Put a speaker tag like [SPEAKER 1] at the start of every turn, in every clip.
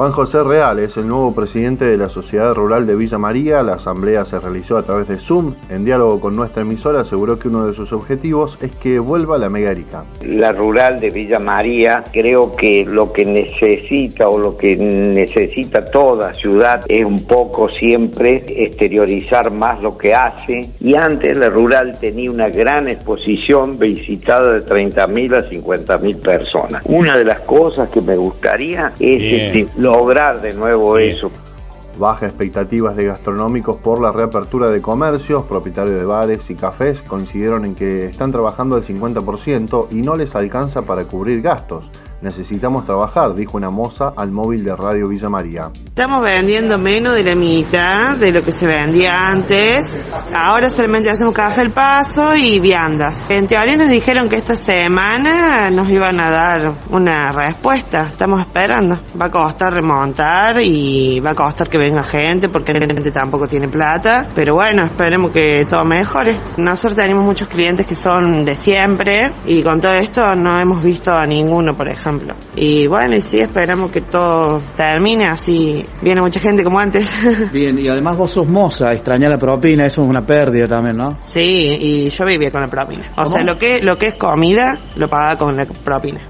[SPEAKER 1] Juan José Real es el nuevo presidente de la Sociedad Rural de Villa María. La asamblea se realizó a través de Zoom. En diálogo con nuestra emisora aseguró que uno de sus objetivos es que vuelva la Mega Erika.
[SPEAKER 2] La rural de Villa María creo que lo que necesita o lo que necesita toda ciudad es un poco siempre exteriorizar más lo que hace. Y antes la rural tenía una gran exposición visitada de 30.000 a 50.000 personas. Una de las cosas que me gustaría es este, lograr de nuevo eso.
[SPEAKER 1] Baja expectativas de gastronómicos por la reapertura de comercios, propietarios de bares y cafés coincidieron en que están trabajando al 50% y no les alcanza para cubrir gastos. Necesitamos trabajar, dijo una moza al móvil de Radio Villa María.
[SPEAKER 3] Estamos vendiendo menos de la mitad de lo que se vendía antes. Ahora solamente hacemos café al paso y viandas. En teoría nos dijeron que esta semana nos iban a dar una respuesta. Estamos esperando. Va a costar remontar y va a costar que venga gente porque la gente tampoco tiene plata. Pero bueno, esperemos que todo mejore. Nosotros tenemos muchos clientes que son de siempre y con todo esto no hemos visto a ninguno, por ejemplo. Y bueno, y sí, esperamos que todo termine, así viene mucha gente como antes.
[SPEAKER 4] Bien, y además vos sos moza, extrañar la propina, es una pérdida también, ¿no?
[SPEAKER 3] Sí, y yo vivía con la propina. O sea, lo que, lo que es comida, lo pagaba con la propina.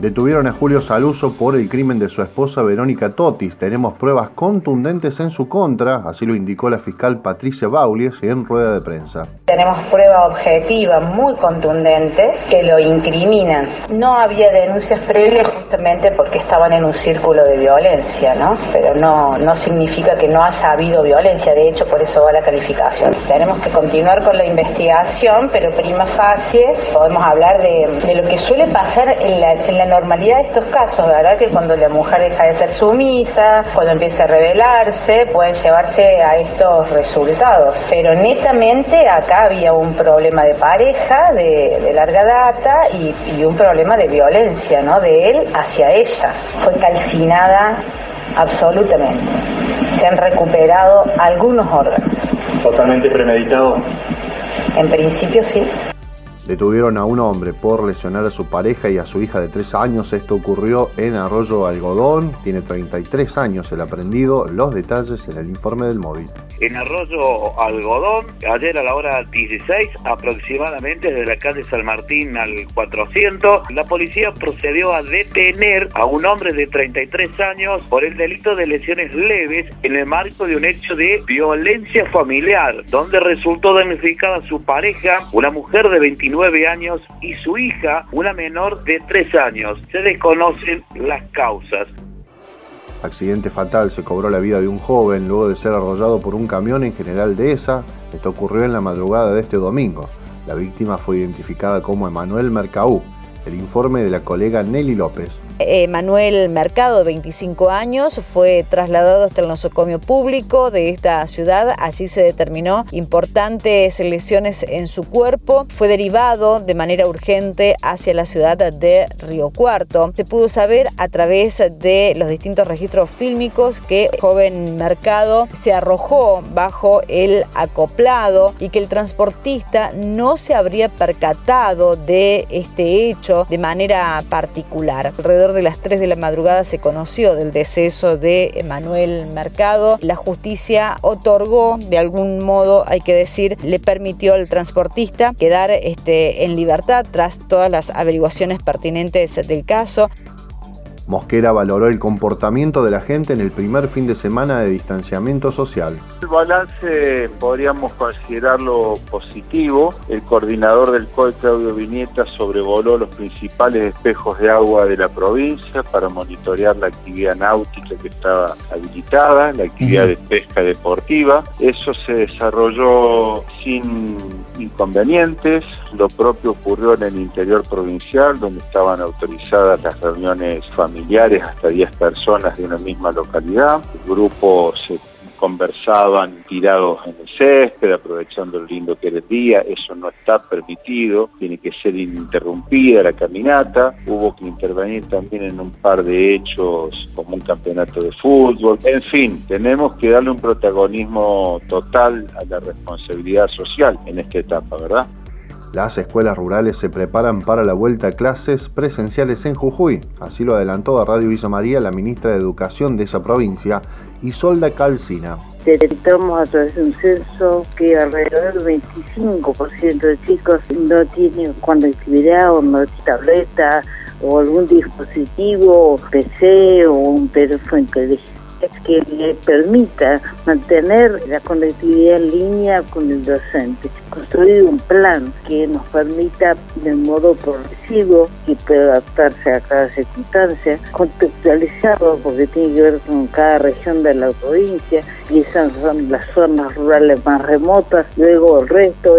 [SPEAKER 1] Detuvieron a Julio Saluso por el crimen de su esposa Verónica Totis. Tenemos pruebas contundentes en su contra, así lo indicó la fiscal Patricia Baulies en rueda de prensa.
[SPEAKER 5] Tenemos prueba objetiva muy contundente que lo incriminan. No había denuncias previas justamente porque estaban en un círculo de violencia, ¿no? Pero no, no significa que no haya habido violencia, de hecho por eso va la calificación. Tenemos que continuar con la investigación, pero prima facie podemos hablar de, de lo que suele pasar en la, en la normalidad de estos casos, ¿verdad? Que cuando la mujer deja de ser sumisa, cuando empieza a rebelarse, pueden llevarse a estos resultados. Pero netamente acá había un problema de pareja de, de larga data y, y un problema de violencia, ¿no? De él hacia ella. Fue calcinada absolutamente. Se han recuperado algunos órganos.
[SPEAKER 6] ¿Totalmente premeditado?
[SPEAKER 5] En principio sí.
[SPEAKER 1] Detuvieron a un hombre por lesionar a su pareja y a su hija de 3 años. Esto ocurrió en Arroyo Algodón. Tiene 33 años el aprendido. Los detalles en el informe del móvil.
[SPEAKER 7] En Arroyo Algodón, ayer a la hora 16 aproximadamente desde la calle San Martín al 400, la policía procedió a detener a un hombre de 33 años por el delito de lesiones leves en el marco de un hecho de violencia familiar, donde resultó damnificada su pareja, una mujer de 29 años y su hija, una menor de 3 años. Se desconocen las causas.
[SPEAKER 1] Accidente fatal se cobró la vida de un joven luego de ser arrollado por un camión en General Dehesa. Esto ocurrió en la madrugada de este domingo. La víctima fue identificada como Emanuel Mercaú. El informe de la colega Nelly López.
[SPEAKER 8] Eh, Manuel Mercado, de 25 años, fue trasladado hasta el nosocomio público de esta ciudad. Allí se determinó importantes lesiones en su cuerpo. Fue derivado de manera urgente hacia la ciudad de Río Cuarto. Se pudo saber a través de los distintos registros fílmicos que el joven Mercado se arrojó bajo el acoplado y que el transportista no se habría percatado de este hecho de manera particular. De las 3 de la madrugada se conoció del deceso de Manuel Mercado. La justicia otorgó, de algún modo, hay que decir, le permitió al transportista quedar este, en libertad tras todas las averiguaciones pertinentes del caso.
[SPEAKER 1] Mosquera valoró el comportamiento de la gente en el primer fin de semana de distanciamiento social.
[SPEAKER 9] El balance podríamos considerarlo positivo. El coordinador del COE, Claudio Viñeta, sobrevoló los principales espejos de agua de la provincia para monitorear la actividad náutica que estaba habilitada, la actividad de pesca deportiva. Eso se desarrolló sin inconvenientes. Lo propio ocurrió en el interior provincial, donde estaban autorizadas las reuniones familiares hasta 10 personas de una misma localidad. El grupo se conversaban tirados en el césped, aprovechando el lindo que el día, eso no está permitido, tiene que ser ininterrumpida la caminata, hubo que intervenir también en un par de hechos como un campeonato de fútbol, en fin, tenemos que darle un protagonismo total a la responsabilidad social en esta etapa, ¿verdad?
[SPEAKER 1] Las escuelas rurales se preparan para la vuelta a clases presenciales en Jujuy, así lo adelantó a Radio Villa María la ministra de Educación de esa provincia, Isolda Calcina.
[SPEAKER 10] Detectamos a través de un censo que alrededor del 25% de chicos no tienen conectividad o no tienen tableta o algún dispositivo, PC o un teléfono inteligente que le permita mantener la conectividad en línea con el docente. Construir un plan que nos permita de modo progresivo y pueda adaptarse a cada circunstancia, contextualizado porque tiene que ver con cada región de la provincia y esas son las zonas rurales más remotas, luego el resto.